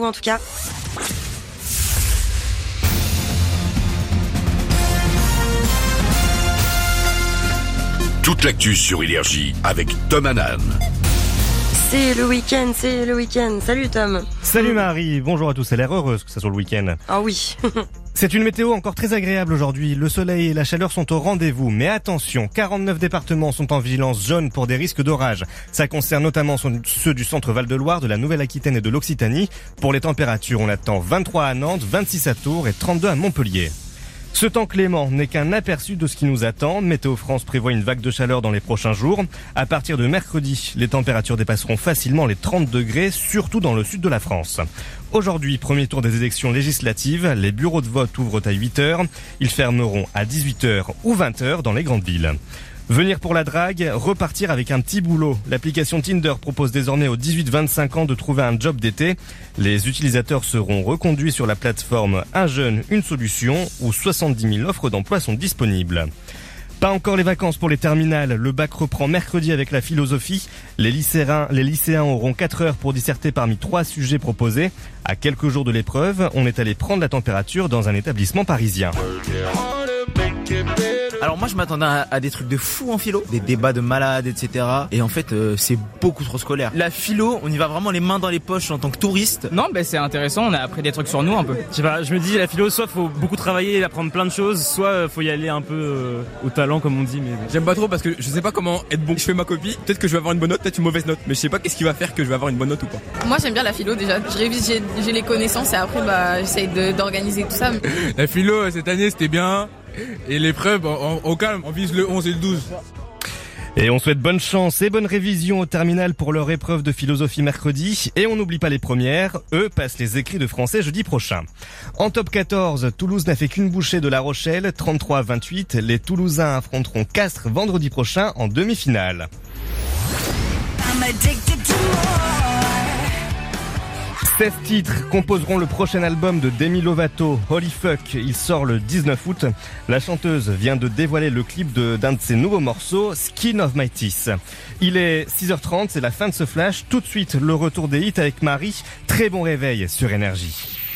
En tout cas. Toute l'actu sur Énergie avec Tom Hanan. C'est le week-end, c'est le week-end. Salut Tom. Salut Marie, bonjour à tous, elle a l'air heureuse que ça soit le week-end. Ah oui. C'est une météo encore très agréable aujourd'hui. Le soleil et la chaleur sont au rendez-vous. Mais attention, 49 départements sont en vigilance jaune pour des risques d'orage. Ça concerne notamment ceux du centre Val-de-Loire, de la Nouvelle-Aquitaine et de l'Occitanie. Pour les températures, on attend 23 à Nantes, 26 à Tours et 32 à Montpellier. Ce temps clément n'est qu'un aperçu de ce qui nous attend. Météo France prévoit une vague de chaleur dans les prochains jours. À partir de mercredi, les températures dépasseront facilement les 30 degrés, surtout dans le sud de la France. Aujourd'hui, premier tour des élections législatives, les bureaux de vote ouvrent à 8h. Ils fermeront à 18h ou 20h dans les grandes villes. Venir pour la drague, repartir avec un petit boulot. L'application Tinder propose désormais aux 18-25 ans de trouver un job d'été. Les utilisateurs seront reconduits sur la plateforme Un jeune, une solution où 70 000 offres d'emploi sont disponibles. Pas encore les vacances pour les terminales. Le bac reprend mercredi avec la philosophie. Les lycéens, les lycéens auront 4 heures pour disserter parmi trois sujets proposés. À quelques jours de l'épreuve, on est allé prendre la température dans un établissement parisien. Alors moi je m'attendais à, des trucs de fou en philo, des débats de malades, etc. Et en fait euh, c'est beaucoup trop scolaire. La philo, on y va vraiment les mains dans les poches en tant que touriste. Non, ben c'est intéressant, on a appris des trucs sur nous un peu. Je sais pas, je me dis la philo, soit faut beaucoup travailler et apprendre plein de choses, soit euh, faut y aller un peu euh, au talent comme on dit. Mais j'aime pas trop parce que je sais pas comment être bon. Je fais ma copie, peut-être que je vais avoir une bonne note, peut-être une mauvaise note, mais je sais pas qu'est-ce qui va faire que je vais avoir une bonne note ou pas. Moi j'aime bien la philo déjà. Je révise, j'ai les connaissances et après bah j'essaye d'organiser tout ça. La philo cette année c'était bien. Et l'épreuve, au calme, on vise le 11 et le 12. Et on souhaite bonne chance et bonne révision au terminal pour leur épreuve de philosophie mercredi. Et on n'oublie pas les premières. Eux passent les écrits de français jeudi prochain. En top 14, Toulouse n'a fait qu'une bouchée de La Rochelle, 33-28. Les Toulousains affronteront Castres vendredi prochain en demi-finale. 16 titres composeront le prochain album de Demi Lovato, Holy Fuck. Il sort le 19 août. La chanteuse vient de dévoiler le clip d'un de, ses nouveaux morceaux, Skin of My Teeth. Il est 6h30, c'est la fin de ce flash. Tout de suite, le retour des hits avec Marie. Très bon réveil sur Énergie.